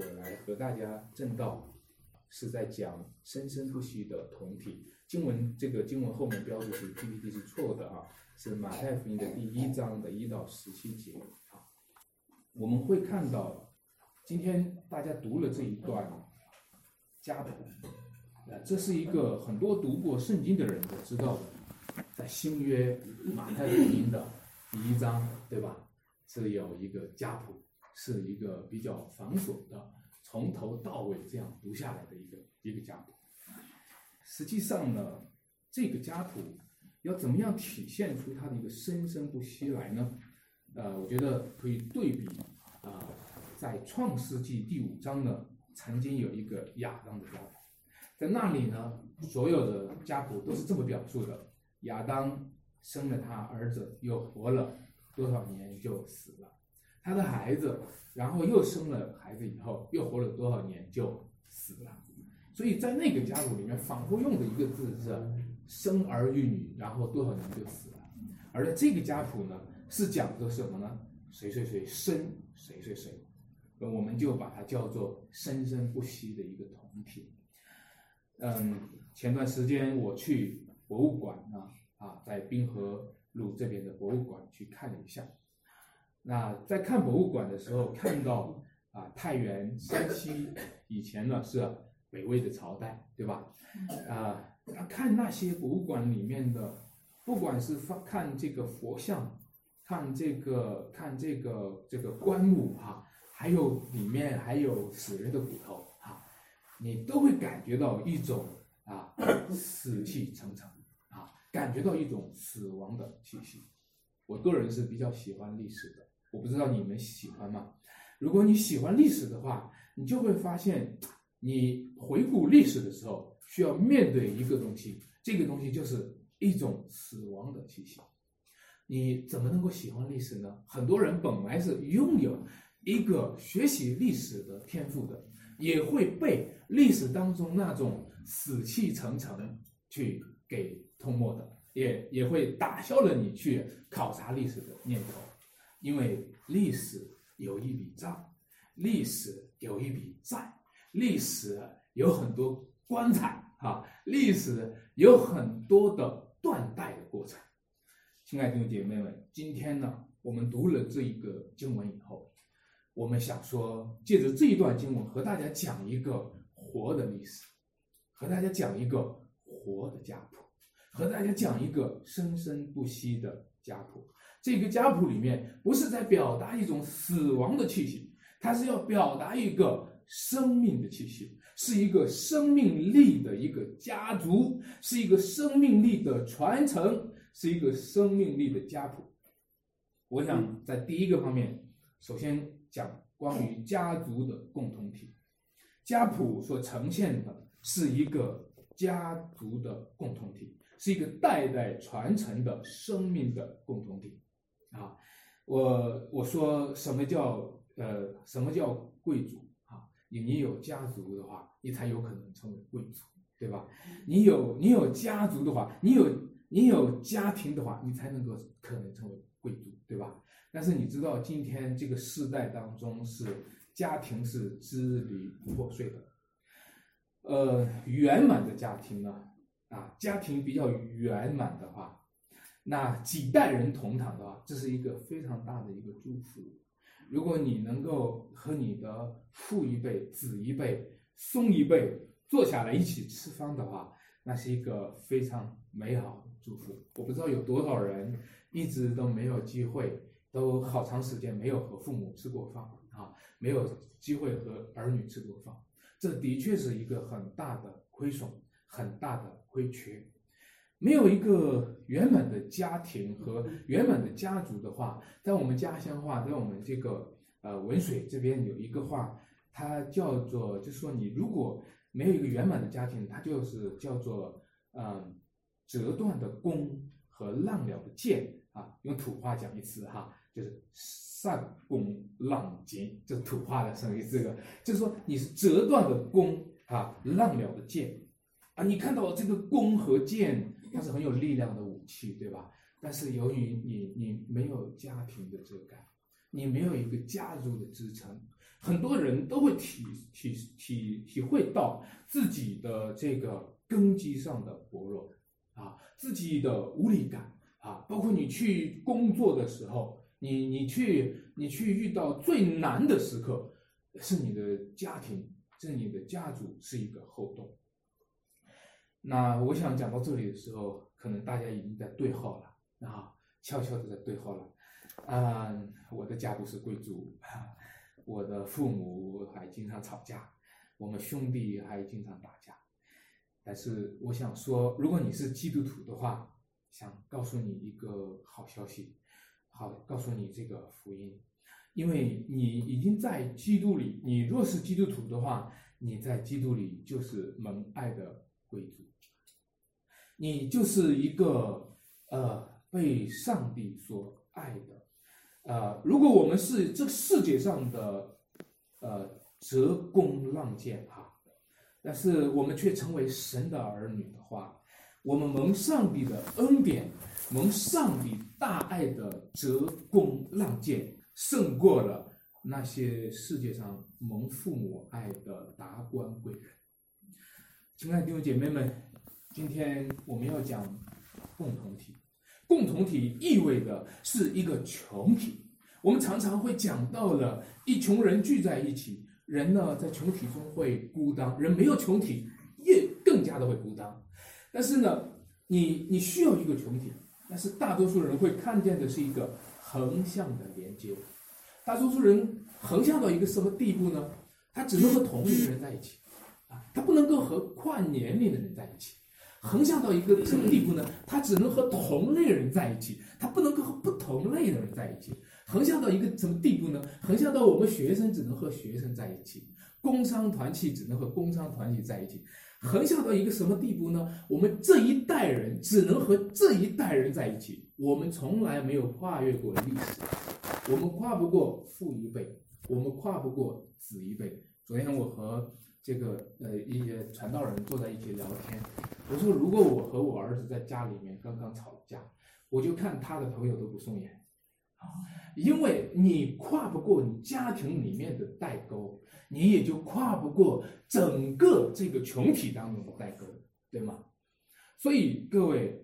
我来和大家正道，是在讲生生不息的同体。经文这个经文后面标注是 PPT 是错的啊，是马太福音的第一章的一到十七节啊。我们会看到，今天大家读了这一段家谱，啊，这是一个很多读过圣经的人都知道的，在新约马太福音的第一章，对吧？是有一个家谱。是一个比较繁琐的，从头到尾这样读下来的一个一个家谱。实际上呢，这个家谱要怎么样体现出它的一个生生不息来呢？呃，我觉得可以对比啊，在创世纪第五章呢，曾经有一个亚当的家谱，在那里呢，所有的家谱都是这么表述的：亚当生了他儿子，又活了多少年就死了。他的孩子，然后又生了孩子以后，又活了多少年就死了，所以在那个家族里面，反复用的一个字是生儿育女，然后多少年就死了。而在这个家谱呢，是讲的什么呢？谁谁谁生谁谁谁，我们就把它叫做生生不息的一个同体。嗯，前段时间我去博物馆呢，啊，在滨河路这边的博物馆去看了一下。那在看博物馆的时候，看到啊，太原、山西以前呢是北魏的朝代，对吧？啊，看那些博物馆里面的，不管是放看这个佛像，看这个看这个这个棺木哈，还有里面还有死人的骨头哈，你都会感觉到一种啊死气沉沉啊，感觉到一种死亡的气息。我个人是比较喜欢历史的。我不知道你们喜欢吗？如果你喜欢历史的话，你就会发现，你回顾历史的时候，需要面对一个东西，这个东西就是一种死亡的气息。你怎么能够喜欢历史呢？很多人本来是拥有一个学习历史的天赋的，也会被历史当中那种死气沉沉去给吞没的，也也会打消了你去考察历史的念头。因为历史有一笔账，历史有一笔债，历史有很多棺材啊，历史有很多的断代的过程。亲爱的弟兄姐妹们，今天呢，我们读了这一个经文以后，我们想说，借着这一段经文和大家讲一个活的历史，和大家讲一个活的家谱，和大家讲一个生生不息的家谱。这个家谱里面不是在表达一种死亡的气息，它是要表达一个生命的气息，是一个生命力的一个家族，是一个生命力的传承，是一个生命力的家谱。我想在第一个方面，首先讲关于家族的共同体，家谱所呈现的是一个家族的共同体，是一个代代传承的生命的共同体。啊，我我说什么叫呃什么叫贵族啊？你你有家族的话，你才有可能成为贵族，对吧？你有你有家族的话，你有你有家庭的话，你才能够可能成为贵族，对吧？但是你知道今天这个世代当中是家庭是支离破碎的，呃，圆满的家庭呢，啊，家庭比较圆满的话。那几代人同堂的话，这是一个非常大的一个祝福。如果你能够和你的父一辈、子一辈、孙一辈坐下来一起吃饭的话，那是一个非常美好的祝福。我不知道有多少人一直都没有机会，都好长时间没有和父母吃过饭啊，没有机会和儿女吃过饭，这的确是一个很大的亏损，很大的亏缺。没有一个圆满的家庭和圆满的家族的话，在我们家乡话，在我们这个呃文水这边有一个话，它叫做，就是说你如果没有一个圆满的家庭，它就是叫做嗯折断的弓和浪了的箭啊，用土话讲一次哈，就是上弓浪箭，这是土话的声音，这个就是说你是折断的弓啊，浪了的箭啊，你看到这个弓和箭。它是很有力量的武器，对吧？但是由于你你没有家庭的遮盖，你没有一个家族的支撑，很多人都会体体体体会到自己的这个根基上的薄弱啊，自己的无力感啊，包括你去工作的时候，你你去你去遇到最难的时刻，是你的家庭，是你的家族是一个后盾。那我想讲到这里的时候，可能大家已经在对号了啊，悄悄的在对号了。嗯，我的家族是贵族，我的父母还经常吵架，我们兄弟还经常打架。但是我想说，如果你是基督徒的话，想告诉你一个好消息，好告诉你这个福音，因为你已经在基督里。你若是基督徒的话，你在基督里就是蒙爱的贵族。你就是一个呃被上帝所爱的，呃，如果我们是这世界上的呃折弓浪箭哈，但是我们却成为神的儿女的话，我们蒙上帝的恩典，蒙上帝大爱的折弓浪箭，胜过了那些世界上蒙父母爱的达官贵人。亲爱的弟兄姐妹们。今天我们要讲共同体，共同体意味着是一个群体。我们常常会讲到了一群人聚在一起，人呢在群体中会孤单，人没有群体也更加的会孤单。但是呢，你你需要一个群体，但是大多数人会看见的是一个横向的连接。大多数人横向到一个什么地步呢？他只能和同龄人在一起，啊，他不能够和跨年龄的人在一起。横向到一个什么地步呢？他只能和同类人在一起，他不能够和不同类的人在一起。横向到一个什么地步呢？横向到我们学生只能和学生在一起，工商团体只能和工商团体在一起。横向到一个什么地步呢？我们这一代人只能和这一代人在一起。我们从来没有跨越过历史，我们跨不过父一辈，我们跨不过子一辈。昨天我和这个呃一些传道人坐在一起聊天。我说，如果我和我儿子在家里面刚刚吵架，我就看他的朋友都不顺眼，啊，因为你跨不过你家庭里面的代沟，你也就跨不过整个这个群体当中的代沟，对吗？所以各位，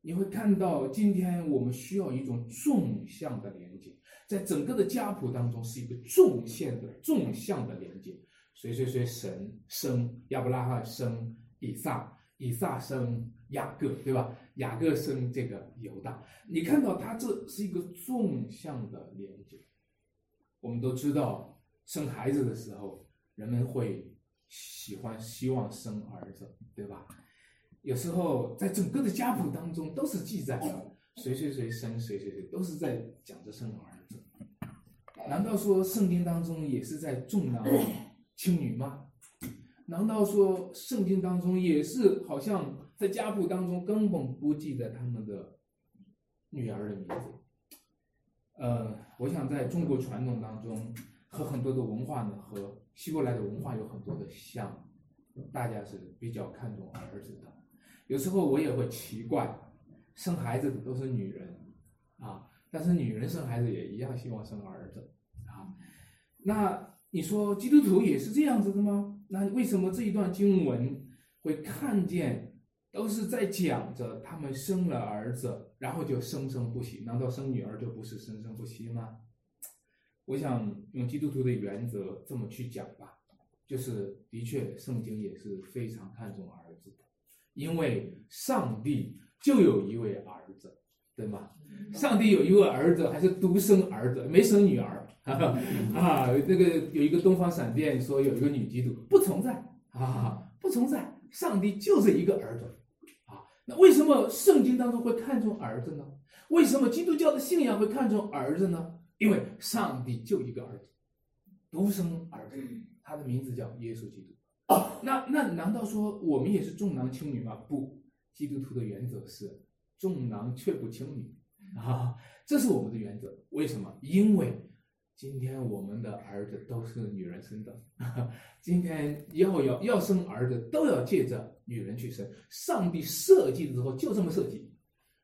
你会看到今天我们需要一种纵向的连接，在整个的家谱当中是一个纵线的纵向的连接，谁谁谁神生亚伯拉罕生以撒。以撒生雅各，对吧？雅各生这个犹大，你看到他这是一个纵向的连接。我们都知道，生孩子的时候，人们会喜欢希望生儿子，对吧？有时候在整个的家谱当中都是记载了谁谁谁生谁谁谁，都是在讲着生儿子。难道说圣经当中也是在重男青女吗？难道说圣经当中也是好像在家谱当中根本不记得他们的女儿的名字？呃，我想在中国传统当中和很多的文化呢，和希伯来的文化有很多的像，大家是比较看重儿子的。有时候我也会奇怪，生孩子的都是女人啊，但是女人生孩子也一样希望生儿子啊。那你说基督徒也是这样子的吗？那为什么这一段经文会看见都是在讲着他们生了儿子，然后就生生不息？难道生女儿就不是生生不息吗？我想用基督徒的原则这么去讲吧，就是的确圣经也是非常看重儿子的，因为上帝就有一位儿子，对吗？上帝有一位儿子，还是独生儿子，没生女儿。啊，那个有一个东方闪电说有一个女基督不存在啊，不存在，上帝就是一个儿子啊。那为什么圣经当中会看重儿子呢？为什么基督教的信仰会看重儿子呢？因为上帝就一个儿子，独生儿子，他的名字叫耶稣基督。那那难道说我们也是重男轻女吗？不，基督徒的原则是重男却不轻女啊，这是我们的原则。为什么？因为。今天我们的儿子都是女人生的，今天要要要生儿子都要借着女人去生。上帝设计的时候就这么设计，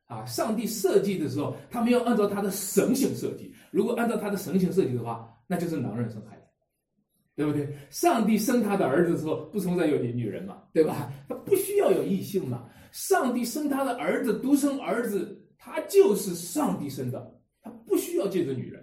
啊，上帝设计的时候他没有按照他的神性设计。如果按照他的神性设计的话，那就是男人生孩子，对不对？上帝生他的儿子的时候，不存在有女人嘛，对吧？他不需要有异性嘛。上帝生他的儿子，独生儿子，他就是上帝生的，他不需要借着女人。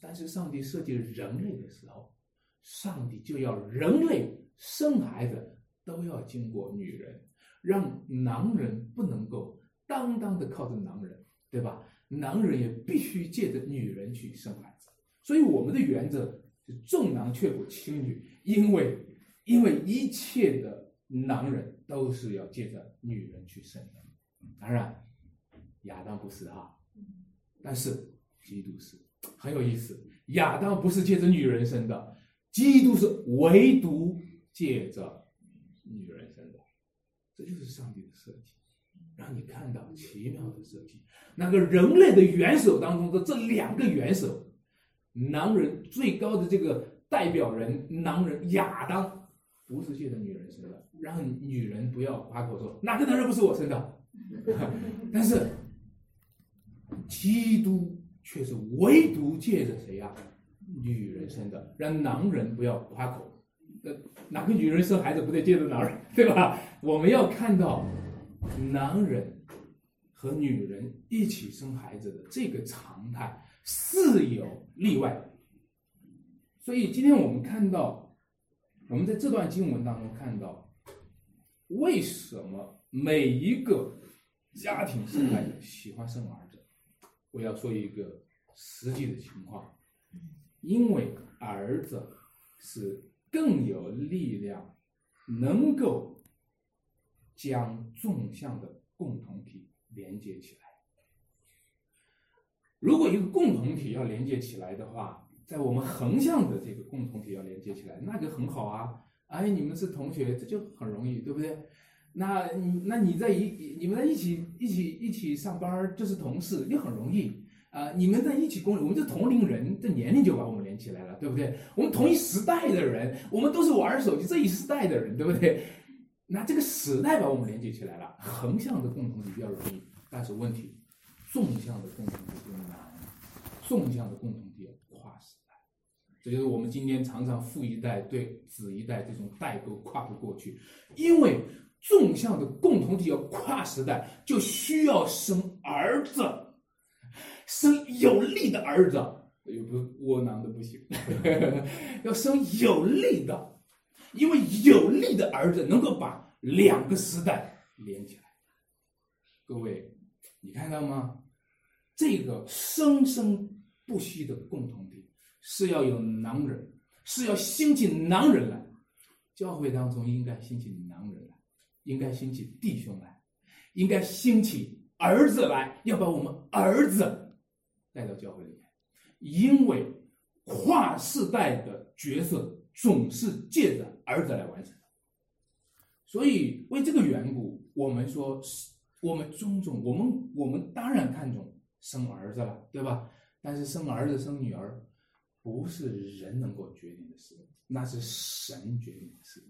但是上帝设计人类的时候，上帝就要人类生孩子都要经过女人，让男人不能够单单的靠着男人，对吧？男人也必须借着女人去生孩子。所以我们的原则是重男却不轻女，因为因为一切的男人都是要借着女人去生的。当然，亚当不是哈，但是基督是。很有意思，亚当不是借着女人生的，基督是唯独借着女人生的，这就是上帝的设计，让你看到奇妙的设计。那个人类的元首当中的这两个元首，男人最高的这个代表人，男人亚当不是借着女人生的，让女人不要夸口说哪个男人不是我生的，但是基督。却是唯独借着谁呀？女人生的，让男人不要夸口。呃，哪个女人生孩子不得借着男人，对吧？我们要看到男人和女人一起生孩子的这个常态是有例外。所以今天我们看到，我们在这段经文当中看到，为什么每一个家庭生孩子喜欢生儿？我要说一个实际的情况，因为儿子是更有力量，能够将纵向的共同体连接起来。如果一个共同体要连接起来的话，在我们横向的这个共同体要连接起来，那就很好啊！哎，你们是同学，这就很容易，对不对？那你那你在一你们在一起一起一起上班就是同事，又很容易啊！你们在一起工作，我们是同龄人，这年龄就把我们连起来了，对不对？我们同一时代的人，我们都是玩手机这一时代的人，对不对？那这个时代把我们连接起来了，横向的共同体比较容易，但是问题，纵向的共同体就难，纵向的共同体跨时代，这就是我们今天常常父一代对子一代这种代沟跨不过去，因为。纵向的共同体要跨时代，就需要生儿子，生有力的儿子，又不窝囊的不行，要生有力的，因为有力的儿子能够把两个时代连起来。各位，你看到吗？这个生生不息的共同体是要有男人，是要兴起男人来，教会当中应该兴起男人来。应该兴起弟兄来，应该兴起儿子来，要把我们儿子带到教会里面，因为跨世代的角色总是借着儿子来完成。所以为这个缘故，我们说，我们尊重我们，我们当然看重生儿子了，对吧？但是生儿子生女儿，不是人能够决定的事，那是神决定的事。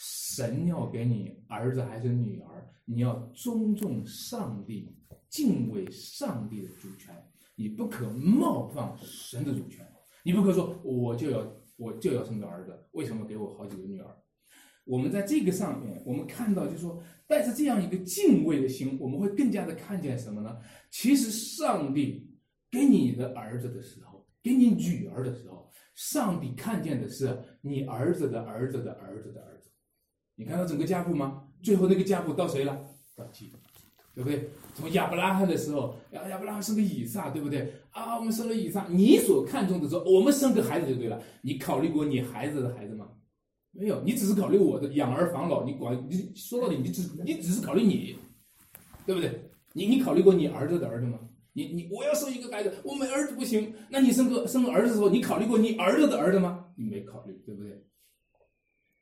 神要给你儿子还是女儿，你要尊重上帝，敬畏上帝的主权，你不可冒犯神的主权。你不可说我就要我就要生个儿子，为什么给我好几个女儿？我们在这个上面，我们看到就是说，带着这样一个敬畏的心，我们会更加的看见什么呢？其实上帝给你的儿子的时候，给你女儿的时候，上帝看见的是你儿子的儿子的儿子的儿子。你看到整个家谱吗？最后那个家谱到谁了？到基督，对不对？从亚伯拉罕的时候，亚亚伯拉罕生个以撒，对不对？啊，我们生了以撒，你所看重的说，我们生个孩子就对了。你考虑过你孩子的孩子吗？没有，你只是考虑我的养儿防老。你管你说到底，你只你只是考虑你，对不对？你你考虑过你儿子的儿子吗？你你我要生一个孩子，我没儿子不行。那你生个生个儿子的时候，你考虑过你儿子的儿子吗？你没考虑，对不对？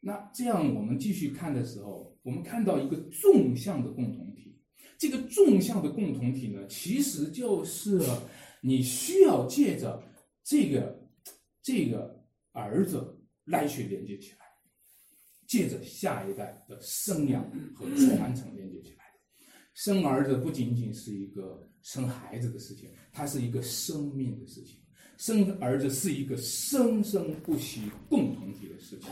那这样，我们继续看的时候，我们看到一个纵向的共同体。这个纵向的共同体呢，其实就是你需要借着这个这个儿子来去连接起来，借着下一代的生养和传承连接起来。生儿子不仅仅是一个生孩子的事情，它是一个生命的事情。生儿子是一个生生不息共同体的事情。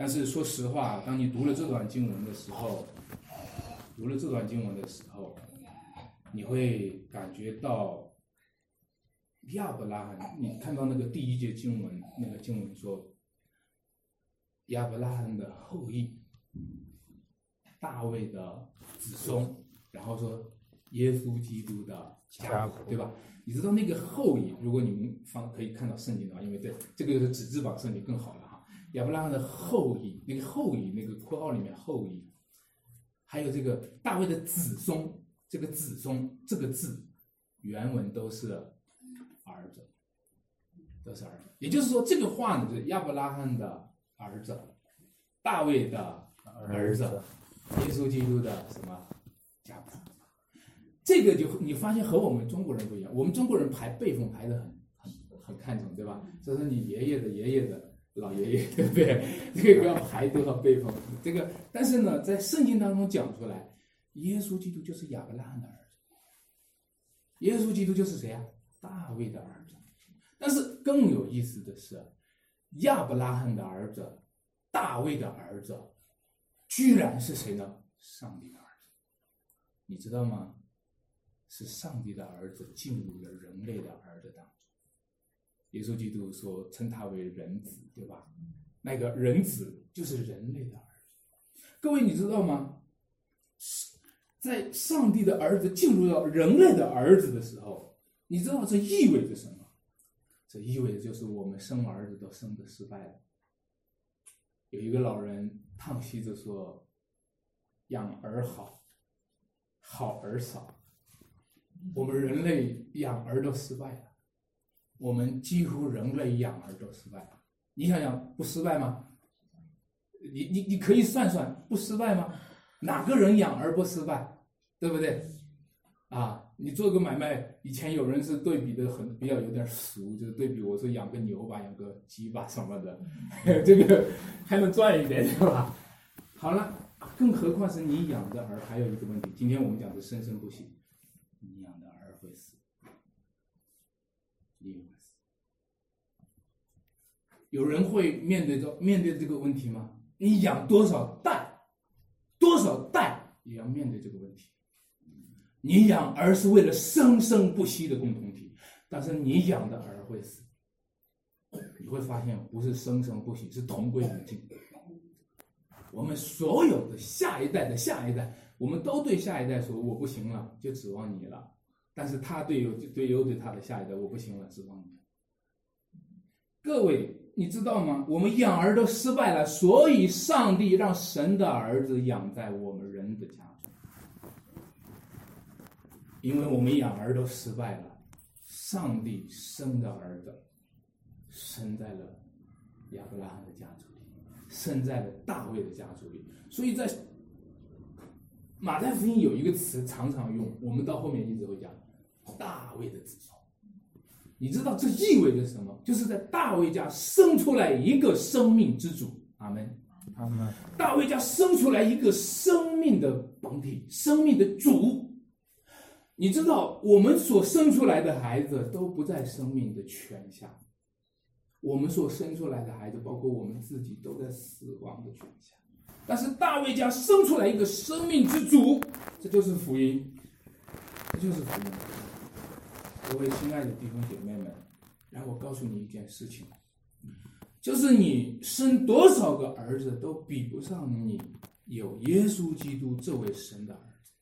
但是说实话，当你读了这段经文的时候，读了这段经文的时候，你会感觉到亚伯拉罕，你看到那个第一节经文，那个经文说亚伯拉罕的后裔，大卫的子孙，然后说耶稣基督的家谱，对吧？你知道那个后裔，如果你们方可以看到圣经的话，因为这这个是纸质版圣经更好了哈。亚伯拉罕的后裔，那个后裔，那个括号里面后裔，还有这个大卫的子孙，这个子孙这个字，原文都是儿子，都是儿子。也就是说，这个话呢，就是亚伯拉罕的儿子，大卫的儿子，耶稣基督的什么家谱？这个就你发现和我们中国人不一样，我们中国人排辈分排的很很很看重，对吧？这是你爷爷的爷爷的老爷爷，对不对？这个要排多少辈分？这个，但是呢，在圣经当中讲出来，耶稣基督就是亚伯拉罕的儿子，耶稣基督就是谁啊？大卫的儿子。但是更有意思的是，亚伯拉罕的儿子，大卫的儿子，居然是谁呢？上帝的儿子，你知道吗？是上帝的儿子进入了人类的儿子当中。耶稣基督说称他为人子，对吧？那个人子就是人类的儿子。各位，你知道吗？在上帝的儿子进入到人类的儿子的时候，你知道这意味着什么？这意味着就是我们生儿子都生的失败了。有一个老人叹息着说：“养儿好，好儿少。”我们人类养儿都失败了，我们几乎人类养儿都失败了。你想想，不失败吗？你你你可以算算，不失败吗？哪个人养儿不失败？对不对？啊，你做个买卖，以前有人是对比的很比较有点俗，就是对比我说养个牛吧，养个鸡吧什么的，这个还能赚一点，对吧？好了，更何况是你养的儿，还有一个问题，今天我们讲的生生不息。你养的儿会死，你。有人会面对着面对这个问题吗？你养多少代，多少代也要面对这个问题。你养儿是为了生生不息的共同体，但是你养的儿会死，你会发现不是生生不息，是同归于尽。我们所有的下一代的下一代。我们都对下一代说：“我不行了，就指望你了。”但是他对有对又对他的下一代：“我不行了，指望你。”各位，你知道吗？我们养儿都失败了，所以上帝让神的儿子养在我们人的家中。因为我们养儿都失败了，上帝生的儿子生在了亚伯拉罕的家族里，生在了大卫的家族里，所以在。马太福音有一个词常常用，我们到后面一直会讲大卫的子孙。你知道这意味着什么？就是在大卫家生出来一个生命之主。阿门，阿门。大卫家生出来一个生命的本体，生命的主。你知道我们所生出来的孩子都不在生命的权下，我们所生出来的孩子，包括我们自己，都在死亡的权下。但是大卫家生出来一个生命之主，这就是福音，这就是福音。各位亲爱的弟兄姐妹们，让我告诉你一件事情，就是你生多少个儿子都比不上你有耶稣基督这位神的儿子。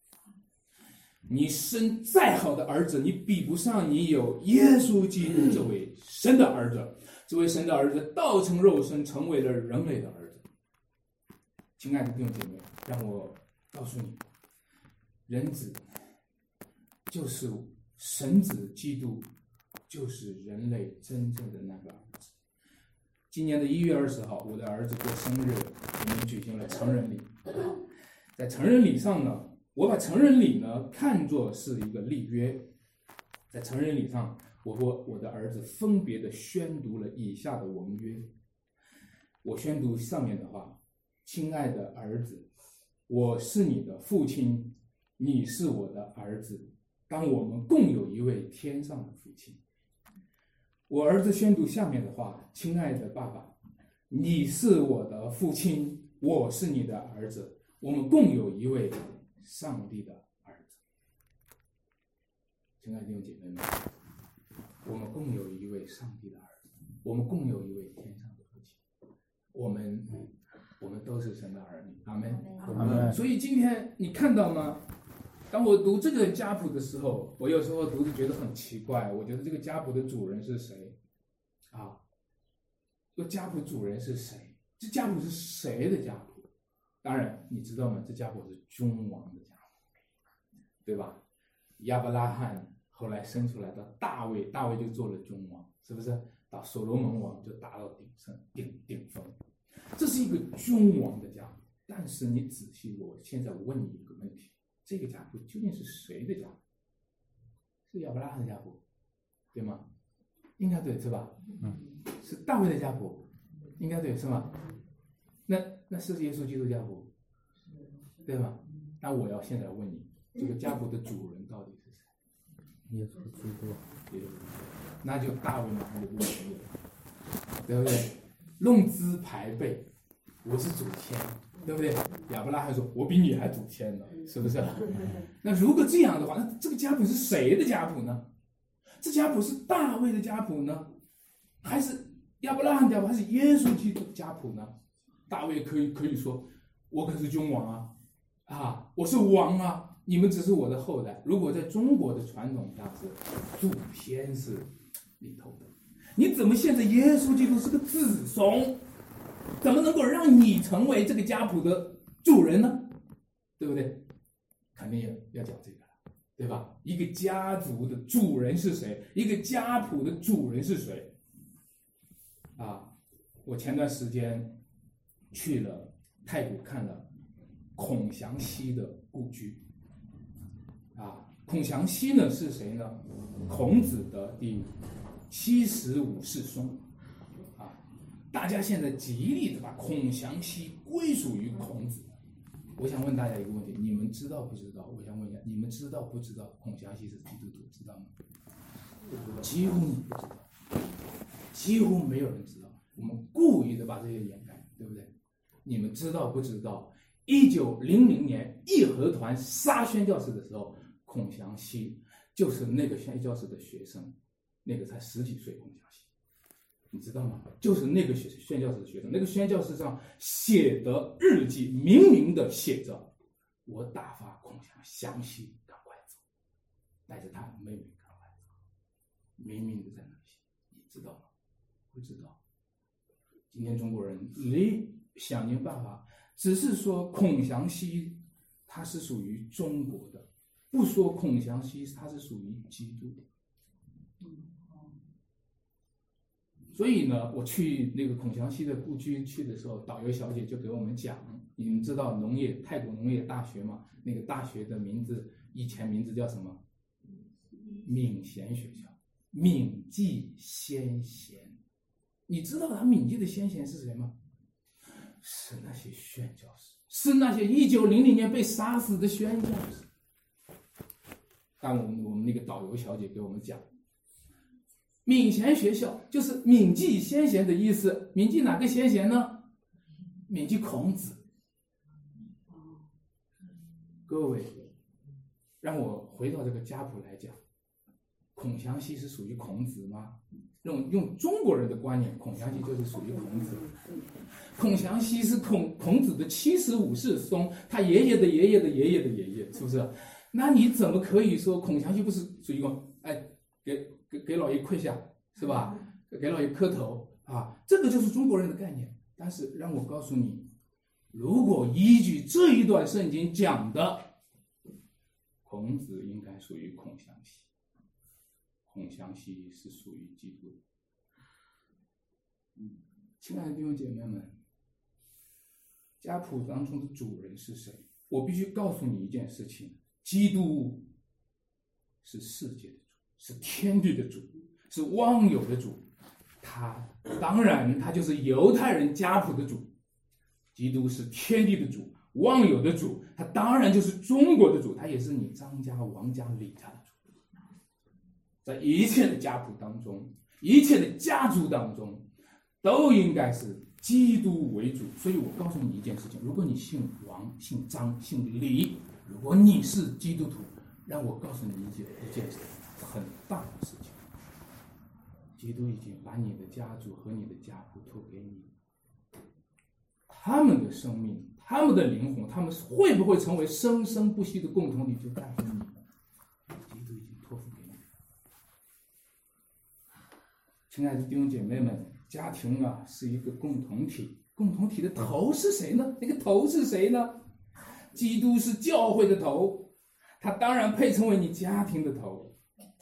你生再好的儿子，你比不上你有耶稣基督这位神的儿子。这位神的儿子道成肉身，成为了人类的儿子。亲爱的弟兄姐妹，让我告诉你，人子就是神子，基督就是人类真正的那个儿子。今年的一月二十号，我的儿子过生日，我们举行了成人礼。在成人礼上呢，我把成人礼呢看作是一个立约。在成人礼上，我和我的儿子分别的宣读了以下的文约。我宣读上面的话。亲爱的儿子，我是你的父亲，你是我的儿子。当我们共有一位天上的父亲，我儿子宣读下面的话：“亲爱的爸爸，你是我的父亲，我是你的儿子，我们共有一位上帝的儿子。”亲爱的弟兄姐妹们，我们共有一位上帝的儿子，我们共有一位天上的父亲，我们我们都是神的儿女，阿门。阿门所以今天你看到吗？当我读这个家谱的时候，我有时候读就觉得很奇怪。我觉得这个家谱的主人是谁？啊，这个家谱主人是谁？这家谱是谁的家谱？当然，你知道吗？这家谱是君王的家谱，对吧？亚伯拉罕后来生出来的大卫，大卫就做了君王，是不是？到所罗门王就达到顶上顶顶峰，这是一个君王的家谱。但是你仔细，我现在问你一个问题：这个家谱究竟是谁的家谱？是亚伯拉罕的家谱，对吗？应该对，是吧？嗯。是大卫的家谱，应该对，是吗？那那是耶稣基督家谱，对吗？那我要现在问你，这个家谱的主人到底是谁？耶稣基督，耶稣基督那就大卫马上就不同意了，对不对？论资排辈，我是祖先，对不对？亚伯拉罕说：“我比你还祖先呢，是不是？” 那如果这样的话，那这个家谱是谁的家谱呢？这家谱是大卫的家谱呢，还是亚伯拉罕家谱，还是耶稣基督家谱呢？大卫可以可以说：“我可是君王啊，啊，我是王啊，你们只是我的后代。”如果在中国的传统价值，祖先是里头的，你怎么现在耶稣基督是个子孙？怎么能够让你成为这个家谱的主人呢？对不对？肯定要要讲这个，对吧？一个家族的主人是谁？一个家谱的主人是谁？啊，我前段时间去了太谷看了孔祥熙的故居。啊，孔祥熙呢是谁呢？孔子的第七十五世孙。大家现在极力的把孔祥熙归属于孔子。我想问大家一个问题：你们知道不知道？我想问一下，你们知道不知道孔祥熙是基督徒？知道吗？几乎你不知道，几乎没有人知道。我们故意的把这些掩盖，对不对？你们知道不知道？一九零零年义和团杀宣教士的时候，孔祥熙就是那个宣教士的学生，那个才十几岁，孔祥熙。你知道吗？就是那个宣宣教士的学生，那个宣教士上写的日记，明明的写着：“我打发孔祥详细赶快走，带着他妹妹赶快走。”明明的在那写，你知道吗？不知道。今天中国人你想尽办法，只是说孔祥熙他是属于中国的，不说孔祥熙他是属于基督的。所以呢，我去那个孔祥熙的故居去的时候，导游小姐就给我们讲，你们知道农业泰国农业大学吗？那个大学的名字以前名字叫什么？闽贤学校，闽记先贤。你知道他闽记的先贤是谁吗？是那些宣教士，是那些一九零零年被杀死的宣教士。但我们我们那个导游小姐给我们讲。闽贤学校就是闽记先贤的意思。闽记哪个先贤呢？闽记孔子。各位，让我回到这个家谱来讲，孔祥熙是属于孔子吗？用用中国人的观念，孔祥熙就是属于孔子。孔祥熙是孔孔子的七十五世孙，他爷爷的爷爷的爷爷的爷爷，是不是？那你怎么可以说孔祥熙不是属于孔？哎，给。给给老爷跪下是吧？给老爷磕头啊！这个就是中国人的概念。但是让我告诉你，如果依据这一段圣经讲的，孔子应该属于孔祥熙，孔祥熙是属于基督。嗯，亲爱的弟兄姐妹们，家谱当中的主人是谁？我必须告诉你一件事情：基督是世界的。是天地的主，是万有的主，他当然他就是犹太人家谱的主。基督是天地的主，万有的主，他当然就是中国的主，他也是你张家、王家、李家的主。在一切的家谱当中，一切的家族当中，都应该是基督为主。所以我告诉你一件事情：如果你姓王、姓张、姓李，如果你是基督徒，让我告诉你一件一件事很大的事情。基督已经把你的家族和你的家谱托给你，他们的生命、他们的灵魂，他们会不会成为生生不息的共同体，就在乎你。基督已经托付给你。亲爱的弟兄姐妹们，家庭啊是一个共同体，共同体的头是谁呢？那个头是谁呢？基督是教会的头，他当然配成为你家庭的头。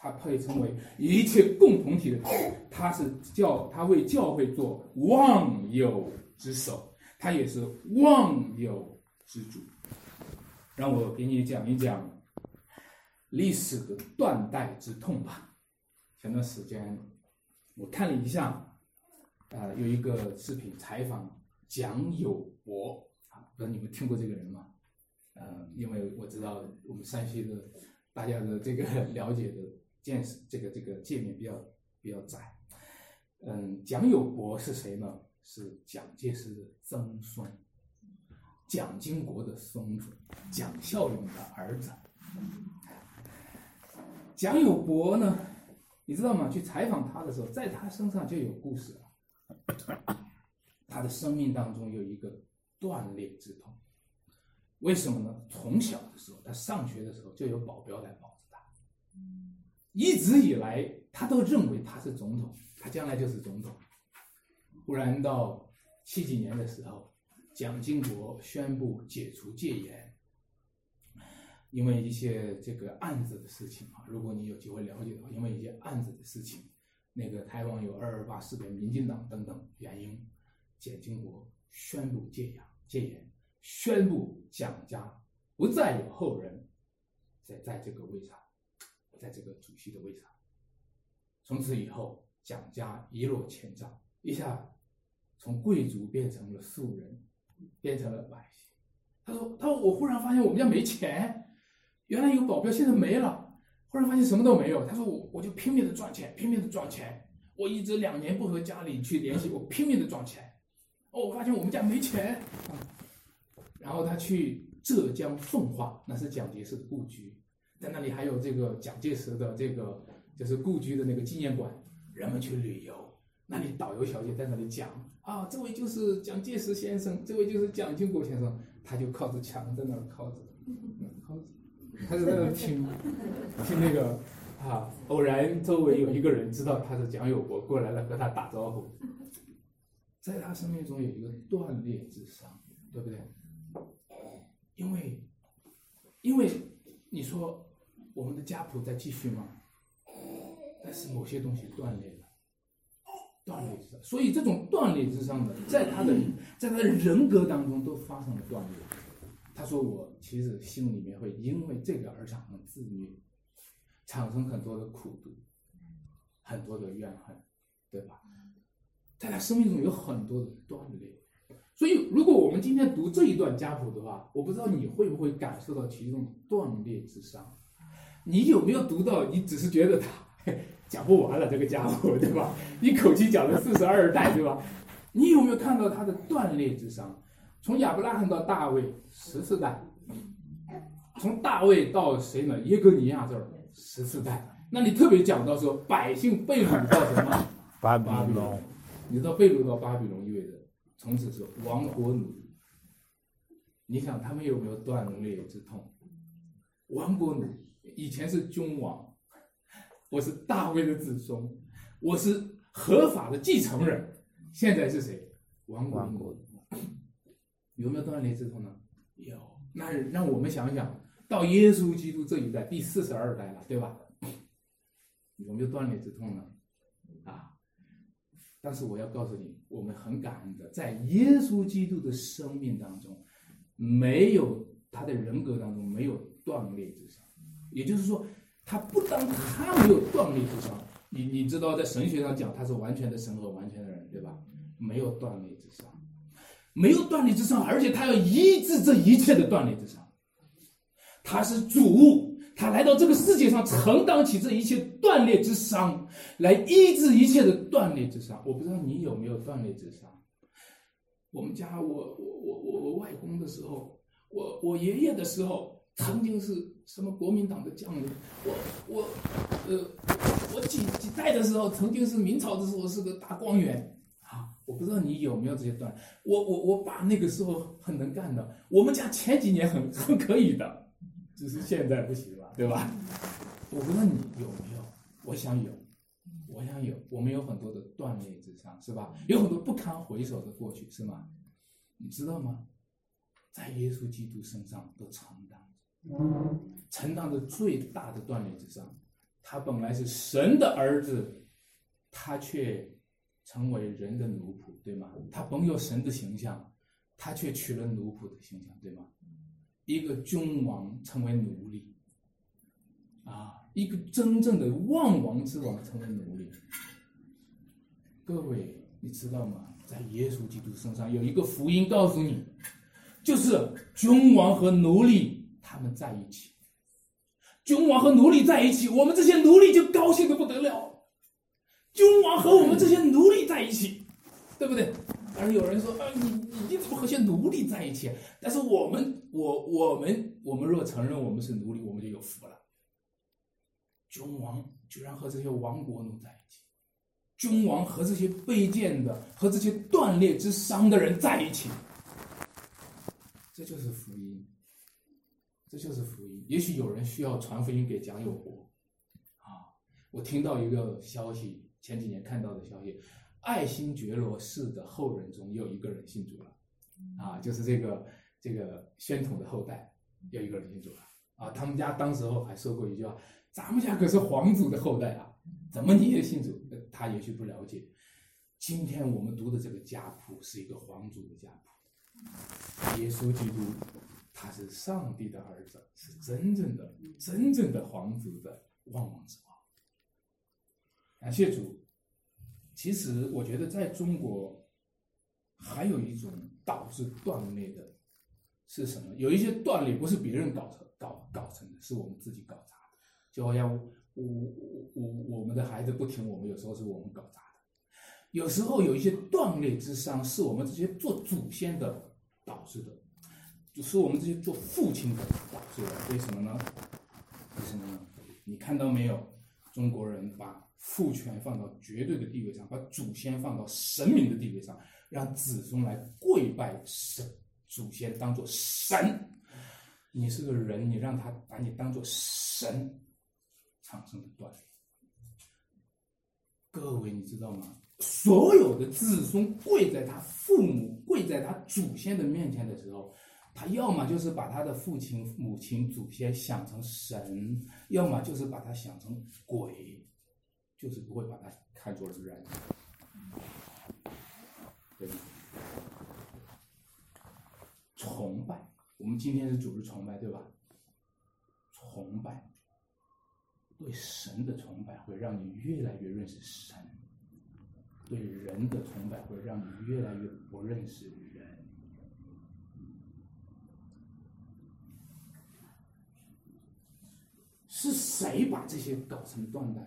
他配称为一切共同体的头，他是教，他为教会做忘友之首，他也是忘友之主。让我给你讲一讲历史的断代之痛吧。前段时间我看了一下，啊，有一个视频采访蒋友柏啊，不知道你们听过这个人吗？呃，因为我知道我们山西的大家的这个 了解的。见识这个这个界面比较比较窄，嗯，蒋友柏是谁呢？是蒋介石的曾孙，蒋经国的孙子，蒋孝勇的儿子。蒋友柏呢，你知道吗？去采访他的时候，在他身上就有故事了。他的生命当中有一个断裂之痛，为什么呢？从小的时候，他上学的时候就有保镖来保着他。一直以来，他都认为他是总统，他将来就是总统。忽然到七几年的时候，蒋经国宣布解除戒严，因为一些这个案子的事情啊，如果你有机会了解的话，因为一些案子的事情，那个台湾有二二八事变、民进党等等原因，蒋经国宣布戒严，戒严，宣布蒋家不再有后人在在这个位上。在这个主席的位上，从此以后，蒋家一落千丈，一下从贵族变成了庶人，变成了百姓。他说：“他说我忽然发现我们家没钱，原来有保镖，现在没了。忽然发现什么都没有。他说我我就拼命的赚钱，拼命的赚钱。我一直两年不和家里去联系，我拼命的赚钱。哦，我发现我们家没钱。然后他去浙江奉化，那是蒋介石的故居。”在那里还有这个蒋介石的这个就是故居的那个纪念馆，人们去旅游，那里导游小姐在那里讲啊，这位就是蒋介石先生，这位就是蒋经国先生，他就靠着墙在那儿靠着，靠着，他就在那听听那个啊，偶然周围有一个人知道他是蒋友国过来了和他打招呼，在他生命中有一个断裂之伤，对不对？因为因为你说。我们的家谱在继续吗？但是某些东西断裂了，断裂之。所以这种断裂之伤呢，在他的在他的人格当中都发生了断裂。他说：“我其实心里面会因为这个而产生自虐，产生很多的苦毒，很多的怨恨，对吧？在他生命中有很多的断裂。所以，如果我们今天读这一段家谱的话，我不知道你会不会感受到其中断裂之伤。”你有没有读到？你只是觉得他 讲不完了这个家伙，对吧？一口气讲了四十二代，对吧？你有没有看到他的断裂之伤？从亚伯拉罕到大卫十四代，从大卫到谁呢？耶格尼亚这儿十四代。那你特别讲到说，百姓被掳到什么？巴比伦。你知道被掳到巴比伦意味着从此是亡国奴。你想他们有没有断裂之痛？亡国奴。以前是君王，我是大卫的子孙，我是合法的继承人。现在是谁？亡国有没有断裂之痛呢？有。那让我们想想，到耶稣基督这一代，第四十二代了，对吧？有没有断裂之痛呢？啊！但是我要告诉你，我们很感恩的，在耶稣基督的生命当中，没有他的人格当中没有断裂之伤。也就是说，他不当他没有断裂之伤，你你知道，在神学上讲，他是完全的神和完全的人，对吧？没有断裂之伤，没有断裂之伤，而且他要医治这一切的断裂之伤。他是主，他来到这个世界上，承担起这一切断裂之伤，来医治一切的断裂之伤。我不知道你有没有断裂之伤。我们家，我我我我我外公的时候，我我爷爷的时候，曾经是什么国民党的将领。我我呃，我几几代的时候，曾经是明朝的时候是个大官员啊。我不知道你有没有这些段，我我我爸那个时候很能干的，我们家前几年很 很可以的，只是现在不行了，对吧？我不知道你有没有，我想有，我想有，我们有很多的断裂之伤，是吧？有很多不堪回首的过去，是吗？你知道吗？在耶稣基督身上都承担，承担着最大的断裂之伤。他本来是神的儿子，他却。成为人的奴仆，对吗？他本有神的形象，他却取了奴仆的形象，对吗？一个君王成为奴隶，啊，一个真正的万王之王成为奴隶。各位，你知道吗？在耶稣基督身上有一个福音告诉你，就是君王和奴隶他们在一起，君王和奴隶在一起，我们这些奴隶就高兴的不得了。君王和我们这些奴隶在一起，对不对？而有人说啊，你你怎么和些奴隶在一起？但是我们，我我们我们若承认我们是奴隶，我们就有福了。君王居然和这些亡国奴在一起，君王和这些卑贱的、和这些断裂之伤的人在一起，这就是福音，这就是福音。也许有人需要传福音给蒋友国啊，我听到一个消息。前几年看到的消息，爱新觉罗氏的后人中有一个人信主了，啊，就是这个这个宣统的后代有一个人信主了，啊，他们家当时候还说过一句话：“咱们家可是皇族的后代啊，怎么你也信主？”他也许不了解，今天我们读的这个家谱是一个皇族的家谱，耶稣基督他是上帝的儿子，是真正的真正的皇族的万王之王。感谢主。其实我觉得在中国，还有一种导致断裂的，是什么？有一些断裂不是别人搞成、搞搞成的，是我们自己搞砸的。就好像我我我我们的孩子不听我们，有时候是我们搞砸的。有时候有一些断裂之伤，是我们这些做祖先的导致的，就是我们这些做父亲的导致的。为什么呢？为什么呢？你看到没有？中国人把。父权放到绝对的地位上，把祖先放到神明的地位上，让子孙来跪拜神祖先，当做神。你是个人，你让他把你当做神，产生的断。各位，你知道吗？所有的子孙跪在他父母、跪在他祖先的面前的时候，他要么就是把他的父亲、母亲、祖先想成神，要么就是把他想成鬼。就是不会把他看作是人，对崇拜，我们今天是组织崇拜，对吧？崇拜，对神的崇拜会让你越来越认识神；对人的崇拜会让你越来越不认识人。是谁把这些搞成断代？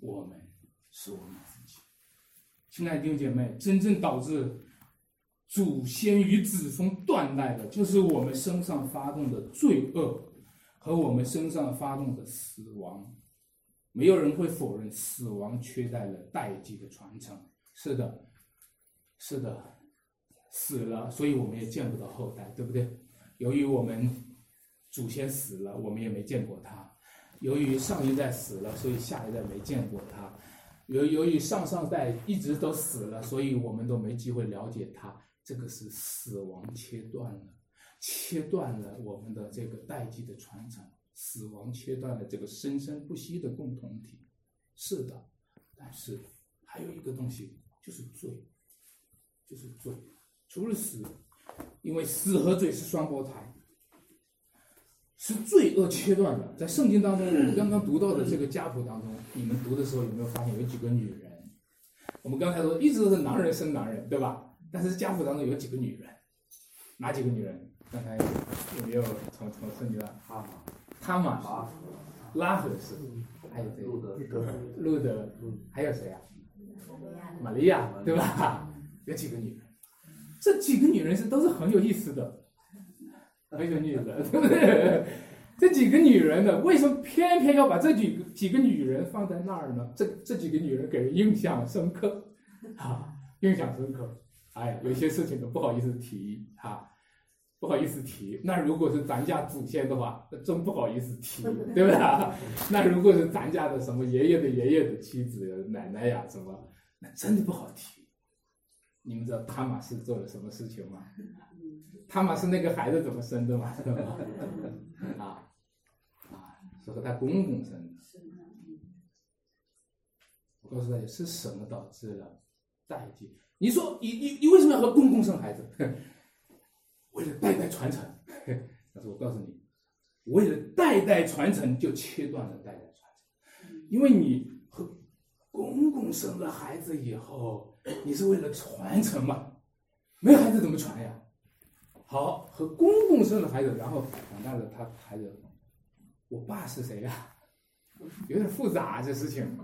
我们是我们自己，亲爱的弟兄姐妹，真正导致祖先与子孙断代的，就是我们身上发动的罪恶和我们身上发动的死亡。没有人会否认，死亡缺代了代际的传承。是的，是的，死了，所以我们也见不到后代，对不对？由于我们祖先死了，我们也没见过他。由于上一代死了，所以下一代没见过他。由由于上上代一直都死了，所以我们都没机会了解他。这个是死亡切断了，切断了我们的这个代际的传承。死亡切断了这个生生不息的共同体。是的，但是还有一个东西就是罪，就是罪。除了死，因为死和罪是双胞胎。是罪恶切断的，在圣经当中，我们刚刚读到的这个家谱当中，你们读的时候有没有发现有几个女人？我们刚才说一直都是男人生男人，对吧？但是家谱当中有几个女人，哪几个女人？刚才有没有从从圣经上？啊，他玛啊，拉合氏，还有谁？路德，路德，还有谁啊？玛利亚，对吧？有几个女人？这几个女人是都是很有意思的，很有意思的，对不对？这几个女人呢，为什么偏偏要把这几个几个女人放在那儿呢？这这几个女人给人印象深刻，啊，印象深刻。哎，有些事情都不好意思提啊，不好意思提。那如果是咱家祖先的话，那真不好意思提，对不对？那如果是咱家的什么爷爷的爷爷的妻子、奶奶呀什么，那真的不好提。你们知道他马斯做了什么事情吗？他玛是那个孩子怎么生的嘛？啊啊，是和他公公生的。我告诉大家，是什么导致了代际？你说你你你为什么要和公公生孩子？为了代代传承。但是我告诉你，为了代代传承，就切断了代代传承，因为你和公公生了孩子以后，你是为了传承嘛，没有孩子怎么传呀？好，和公公生的孩子，然后长大了，他孩子，我爸是谁呀？有点复杂这事情，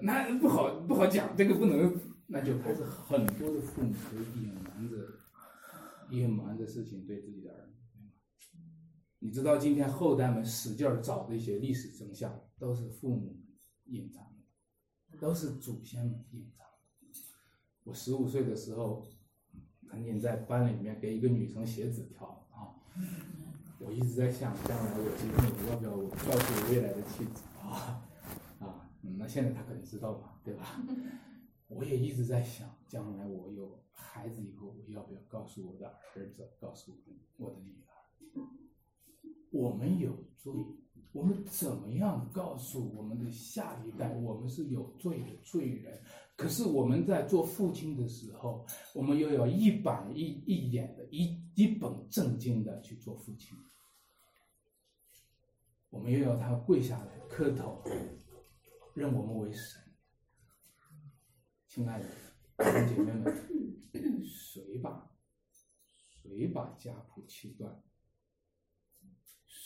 那不好不好讲，这个不能，那就还是很多的父母都隐瞒着，隐瞒着事情对自己的儿女。你知道今天后代们使劲儿找这些历史真相，都是父母隐藏的，都是祖先们隐藏的。我十五岁的时候，曾经在班里面给一个女生写纸条啊。我一直在想，将来我结婚我要不要我告诉我未来的妻子啊啊，嗯那现在她肯定知道嘛，对吧？我也一直在想，将来我有孩子以后，我要不要告诉我的儿子，告诉我的女儿，我们有罪，我们怎么样告诉我们的下一代，我们是有罪的罪人？可是我们在做父亲的时候，我们又要一板一一眼的一一本正经的去做父亲。我们又要他跪下来磕头，认我们为神。亲爱的弟姐妹们，谁把谁把家谱切断？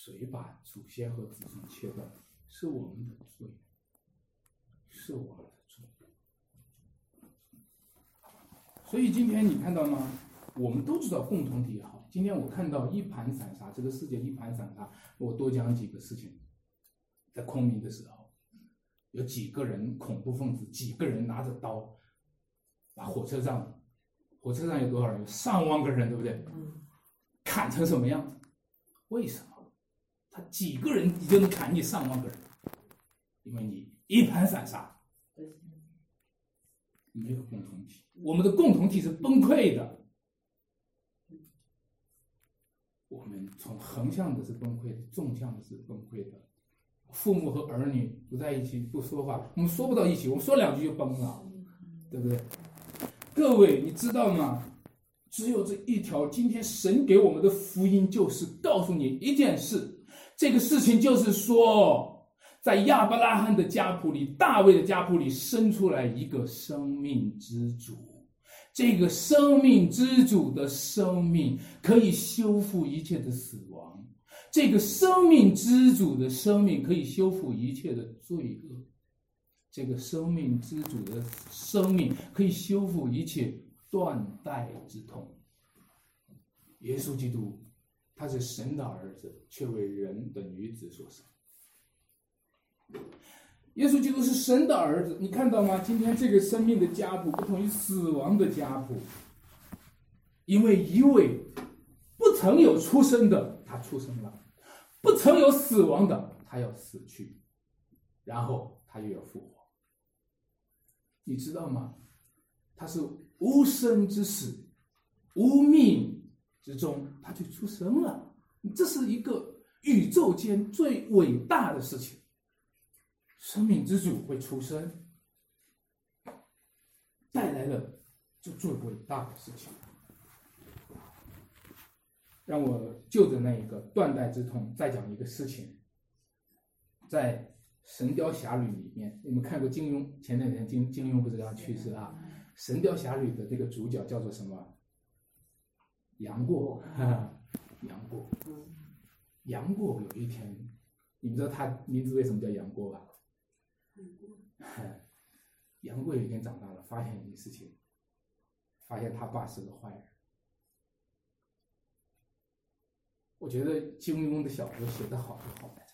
谁把祖先和子孙切断？是我们的罪，是我们的罪。所以今天你看到吗？我们都知道共同体好。今天我看到一盘散沙，这个世界一盘散沙。我多讲几个事情。在昆明的时候，有几个人恐怖分子，几个人拿着刀，把火车上，火车上有多少人？上万个人，对不对？砍成什么样子？为什么？几个人你就能砍你上万个人？因为你一盘散沙，没有共同体。我们的共同体是崩溃的。我们从横向的是崩溃的，纵向的是崩溃的。父母和儿女不在一起，不说话，我们说不到一起，我们说两句就崩了，对不对？各位，你知道吗？只有这一条，今天神给我们的福音就是告诉你一件事，这个事情就是说，在亚伯拉罕的家谱里，大卫的家谱里生出来一个生命之主。这个生命之主的生命可以修复一切的死亡，这个生命之主的生命可以修复一切的罪恶，这个生命之主的生命可以修复一切断代之痛。耶稣基督，他是神的儿子，却为人的女子所生。耶稣基督是神的儿子，你看到吗？今天这个生命的家谱不同于死亡的家谱，因为一位不曾有出生的他出生了，不曾有死亡的他要死去，然后他又要复活。你知道吗？他是无生之死，无命之中，他就出生了。这是一个宇宙间最伟大的事情。生命之主会出生，带来了就最伟大的事情。让我就着那一个断代之痛，再讲一个事情。在《神雕侠侣》里面，你们看过金庸？前两天金金庸不是要去世啊？《神雕侠侣》的这个主角叫做什么？杨过，杨过，杨过有一天，你们知道他名字为什么叫杨过吧？杨过有一天长大了，发现一件事情，发现他爸是个坏人。我觉得金庸的小说写的好就好在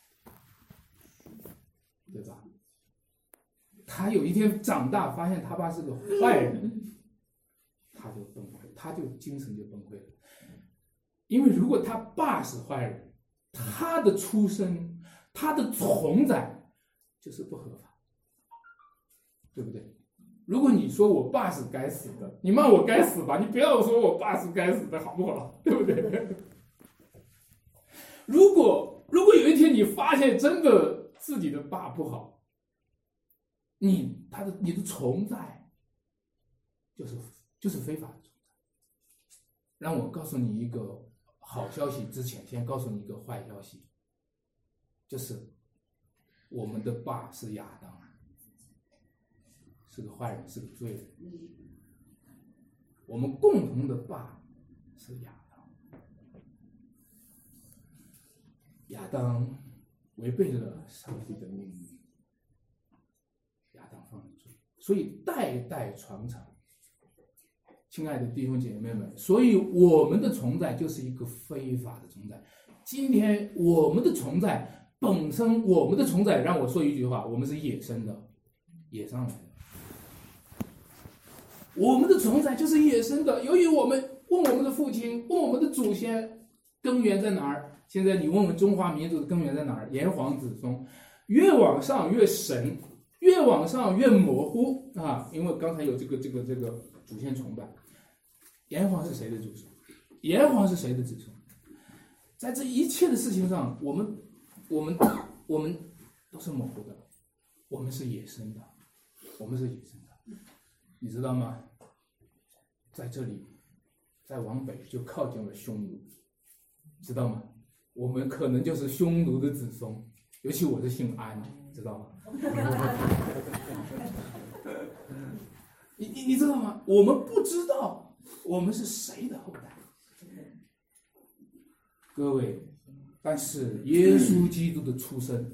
对吧？他有一天长大，发现他爸是个坏人，他就崩溃，他就精神就崩溃了。因为如果他爸是坏人，他的出生，他的存在就是不合法，对不对？如果你说我爸是该死的，你骂我该死吧，你不要说我爸是该死的，好不好？对不对？如果如果有一天你发现真的自己的爸不好，你他的你的存在就是就是非法的。让我告诉你一个好消息之前，先告诉你一个坏消息，就是我们的爸是亚当，是个坏人，是个罪人。我们共同的爸是亚当，亚当违背了上帝的命令。所以代代传承，亲爱的弟兄姐妹们，所以我们的存在就是一个非法的存在。今天我们的存在本身，我们的存在，让我说一句话：我们是野生的，野上来的。我们的存在就是野生的。由于我们问我们的父亲，问我们的祖先，根源在哪儿？现在你问问中华民族的根源在哪儿？炎黄子孙，越往上越神。越往上越模糊啊！因为刚才有这个这个这个祖先崇拜，炎黄是谁的祖孙？炎黄是谁的子孙？在这一切的事情上，我们我们我们都是模糊的，我们是野生的，我们是野生的，你知道吗？在这里，再往北就靠近了匈奴，知道吗？我们可能就是匈奴的子孙，尤其我是姓安，知道吗？你你你知道吗？我们不知道我们是谁的后代，各位。但是耶稣基督的出生，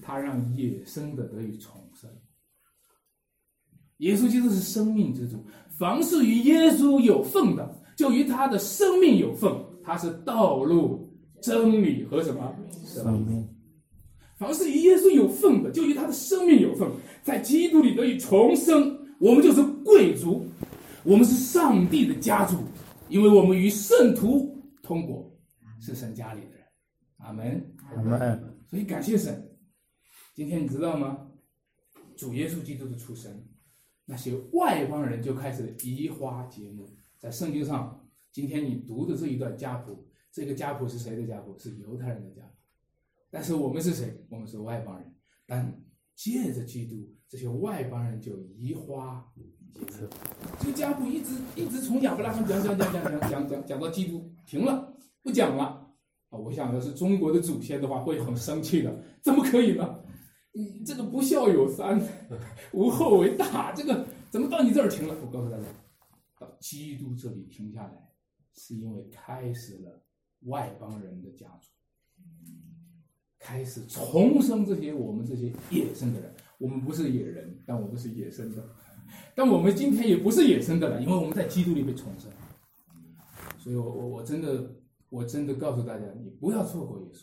他让野生的得以重生。耶稣基督是生命之主，凡是与耶稣有份的，就与他的生命有份。他是道路、真理和什么生命？凡是与耶稣有份的，就与他的生命有份，在基督里得以重生。我们就是贵族，我们是上帝的家族，因为我们与圣徒通过，是神家里的人。阿门，阿门。所以感谢神。今天你知道吗？主耶稣基督的出生，那些外邦人就开始移花接木。在圣经上，今天你读的这一段家谱，这个家谱是谁的家谱？是犹太人的家谱。但是我们是谁？我们是外邦人。但借着基督，这些外邦人就移花接木。这个家谱一直一直从亚伯拉罕讲讲讲讲讲讲讲讲到基督，停了，不讲了。啊，我想的是中国的祖先的话会很生气的，怎么可以呢？你这个不孝有三，无后为大，这个怎么到你这儿停了？我告诉大家，到基督这里停下来，是因为开始了外邦人的家族。开始重生这些我们这些野生的人，我们不是野人，但我们是野生的，但我们今天也不是野生的了，因为我们在基督里被重生。所以我我我真的我真的告诉大家，你不要错过耶稣，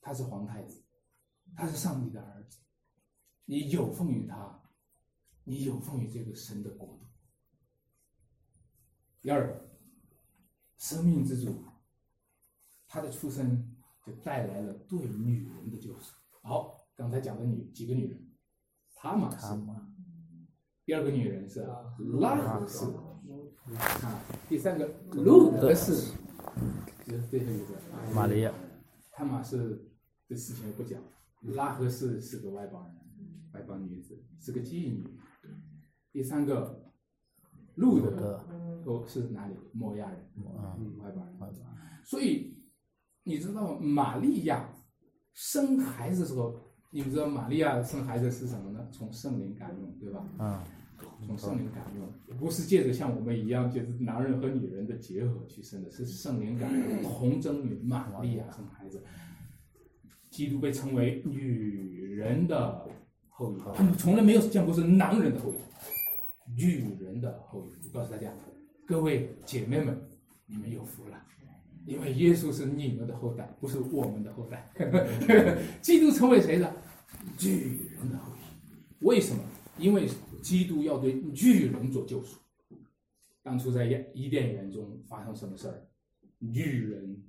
他是皇太子，他是上帝的儿子，你有奉于他，你有奉于这个神的国度。第二，生命之主，他的出生。就带来了对女人的救赎。好，刚才讲的女几个女人，塔玛是，第二个女人是拉合斯，啊，第三个路德是，就是最后一个玛利亚。他玛是的事情不讲，拉合斯是个外邦人，外邦女子是个妓女。第三个路德哦是哪里？摩亚人，嗯，外邦人，所以。你知道玛利亚生孩子的时候，你们知道玛利亚生孩子是什么呢？从圣灵感动，对吧？啊。从圣灵感用，不是借着像我们一样，就是男人和女人的结合去生的，是圣灵感动，童贞女玛利亚生孩子。基督被称为女人的后裔，他们从来没有见过是男人的后裔，女人的后裔。我告诉大家，各位姐妹们，你们有福了，因为耶稣是你们的后代，不是我们的后代。基督成为谁的？女人的后裔。为什么？因为基督要对巨人做救赎。当初在伊甸园中发生什么事儿？女人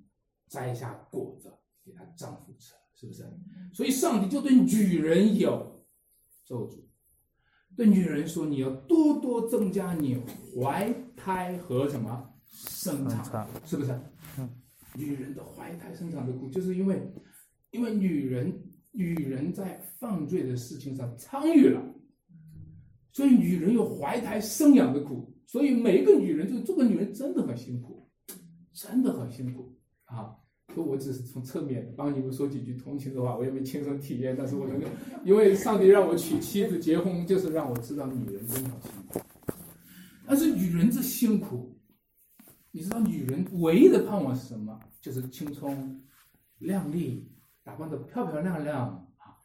摘下果子给她丈夫吃。是不是？所以上帝就对女人有咒诅，对女人说：“你要多多增加你怀胎和什么生产，是不是？”女人的怀胎生产的苦，就是因为，因为女人女人在犯罪的事情上参与了，所以女人有怀胎生养的苦。所以每一个女人，就做个女人真的很辛苦，真的很辛苦啊。我只是从侧面帮你们说几句同情的话，我也没亲身体验，但是我能够，因为上帝让我娶妻子结婚，就是让我知道女人真的辛苦。但是女人这辛苦，你知道女人唯一的盼望是什么？就是青春、靓丽，打扮的漂漂亮亮啊，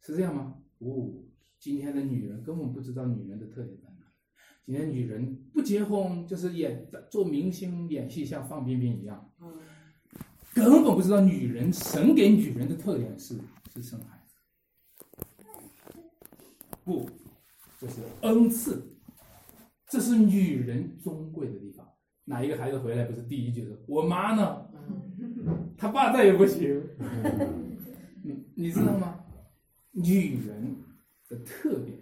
是这样吗？不，今天的女人根本不知道女人的特点在哪。今天女人不结婚就是演做明星演戏，像范冰冰一样。根本不知道女人，神给女人的特点是是生孩子，不，这是恩赐，这是女人尊贵的地方。哪一个孩子回来不是第一句说“我妈呢”，他爸再也不行。你你知道吗？女人的特点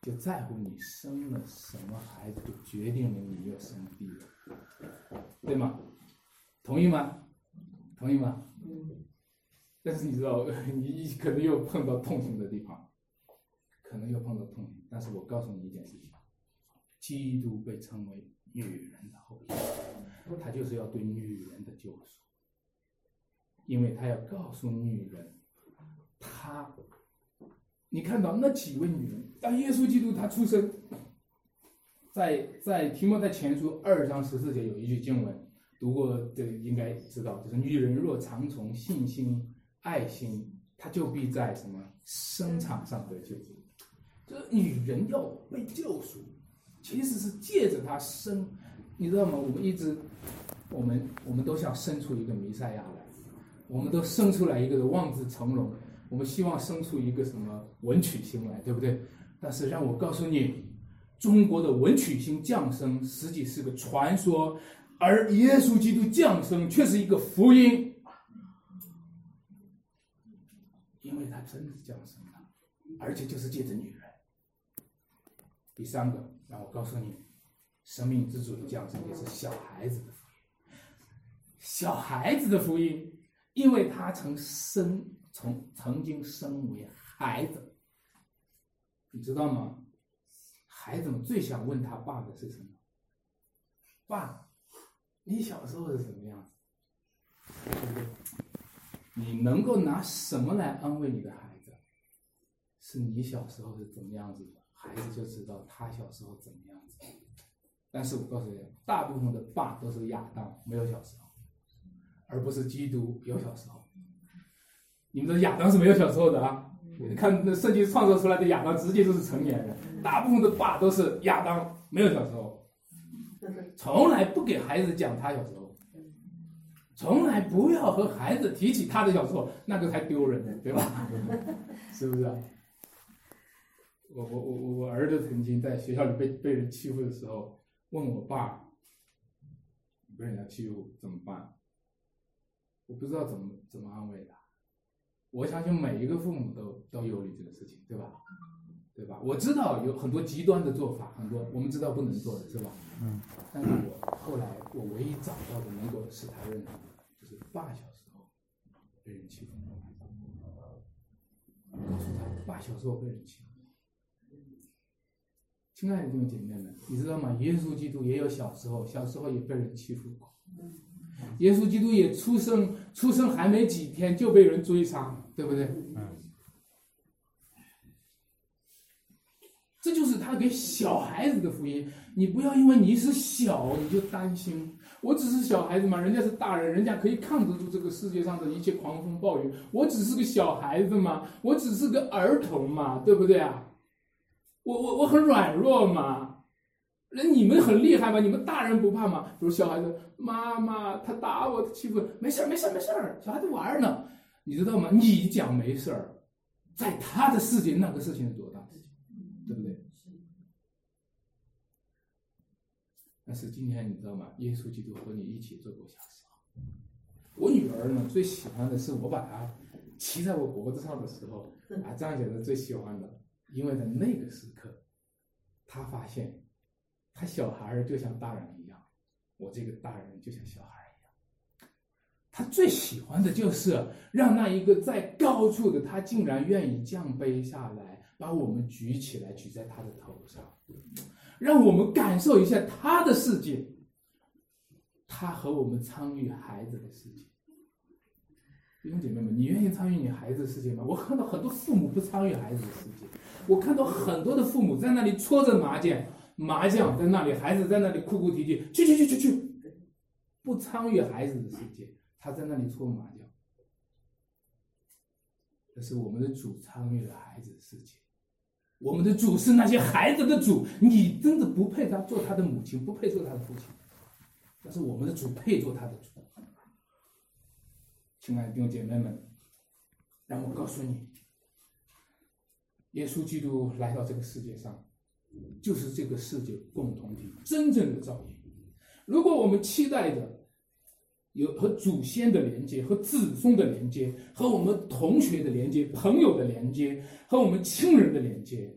就在乎你生了什么孩子，就决定了你要什么地位，对吗？同意吗？同意吗？嗯。但是你知道，你可能又碰到痛心的地方，可能又碰到痛心。但是我告诉你一件事情：，基督被称为女人的后裔，他就是要对女人的救赎，因为他要告诉女人，他，你看到那几位女人，当耶稣基督他出生，在在提摩太前书二章十四节有一句经文。读过的应该知道，就是女人若常从信心、爱心，她就必在什么生产上得救。就是女人要被救赎，其实是借着她生，你知道吗？我们一直，我们我们都想生出一个弥赛亚来，我们都生出来一个望子成龙，我们希望生出一个什么文曲星来，对不对？但是让我告诉你，中国的文曲星降生实际是个传说。而耶稣基督降生却是一个福音，因为他真的降生了，而且就是借着女人。第三个，让我告诉你，生命之主的降生也是小孩子的福音，小孩子的福音，因为他曾生，从曾经生为孩子，你知道吗？孩子们最想问他爸的是什么？爸。你小时候是什么样子？对不对？你能够拿什么来安慰你的孩子？是你小时候是怎么样子的，孩子就知道他小时候怎么样子。但是我告诉你，大部分的爸都是亚当没有小时候，而不是基督有小时候。你们的亚当是没有小时候的啊！你看那圣经创造出来的亚当，直接就是成年人。大部分的爸都是亚当没有小时候。从来不给孩子讲他小时候，从来不要和孩子提起他的小时候，那个才丢人呢，对吧？是不是？我我我我我儿子曾经在学校里被被人欺负的时候，问我爸，被人家欺负怎么办？我不知道怎么怎么安慰他。我相信每一个父母都都有你这个事情，对吧？对吧？我知道有很多极端的做法，很多我们知道不能做的是吧？嗯。但是我后来我唯一找到的能够使他认同的，就是爸小时候被人欺负，告诉他爸小时候被人欺负。亲爱的弟兄姐妹们，你知道吗？耶稣基督也有小时候，小时候也被人欺负过。耶稣基督也出生，出生还没几天就被人追杀，对不对？这就是他给小孩子的福音。你不要因为你是小你就担心，我只是小孩子嘛，人家是大人，人家可以抗得住这个世界上的一切狂风暴雨。我只是个小孩子嘛，我只是个儿童嘛，对不对啊？我我我很软弱嘛。那你们很厉害吗？你们大人不怕吗？比如小孩子，妈妈他打我，他欺负，没事儿没事儿没事儿，小孩子玩呢，你知道吗？你讲没事儿，在他的世界那个事情是多大，对不对？但是今天你知道吗？耶稣基督和你一起做过小时候，我女儿呢最喜欢的是我把她骑在我脖子上的时候，啊，这样讲是最喜欢的，因为在那个时刻，她发现。他小孩儿就像大人一样，我这个大人就像小孩儿一样。他最喜欢的就是让那一个在高处的他竟然愿意降杯下来，把我们举起来，举在他的头上，让我们感受一下他的世界。他和我们参与孩子的世界。弟兄姐妹们，你愿意参与你孩子的世界吗？我看到很多父母不参与孩子的世界，我看到很多的父母在那里搓着麻将。麻将在那里，孩子在那里哭哭啼啼，去去去去去，不参与孩子的世界，他在那里搓麻将。这是我们的主参与了孩子的世界，我们的主是那些孩子的主，你真的不配他做他的母亲，不配做他的父亲，但是我们的主配做他的主。亲爱的弟兄姐妹们，让我告诉你，耶稣基督来到这个世界上。就是这个世界共同体真正的造诣。如果我们期待着有和祖先的连接、和子孙的连接、和我们同学的连接、朋友的连接、和我们亲人的连接，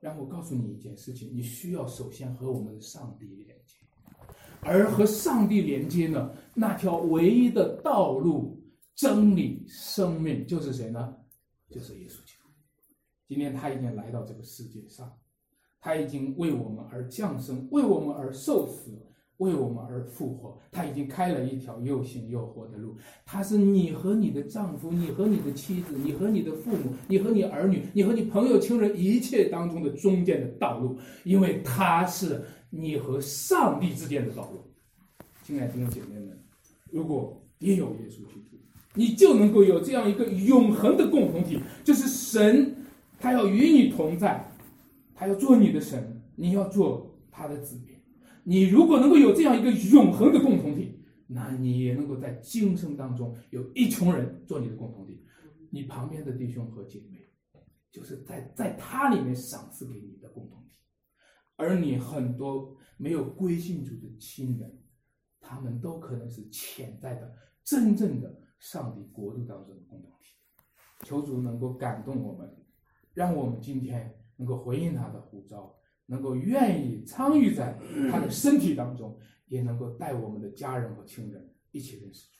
让我告诉你一件事情：你需要首先和我们上帝连接。而和上帝连接呢，那条唯一的道路、真理、生命，就是谁呢？就是耶稣基督。今天他已经来到这个世界上。他已经为我们而降生，为我们而受死，为我们而复活。他已经开了一条又新又活的路。他是你和你的丈夫，你和你的妻子，你和你的父母，你和你儿女，你和你朋友亲人一切当中的中间的道路，因为他是你和上帝之间的道路。亲爱的弟兄姐妹们，如果你有耶稣基督，你就能够有这样一个永恒的共同体，就是神，他要与你同在。他要做你的神，你要做他的子民。你如果能够有这样一个永恒的共同体，那你也能够在今生当中有一群人做你的共同体。你旁边的弟兄和姐妹，就是在在他里面赏赐给你的共同体。而你很多没有归信主的亲人，他们都可能是潜在的、真正的上帝国度当中的共同体。求主能够感动我们，让我们今天。能够回应他的呼召，能够愿意参与在他的身体当中，也能够带我们的家人和亲人一起认识主。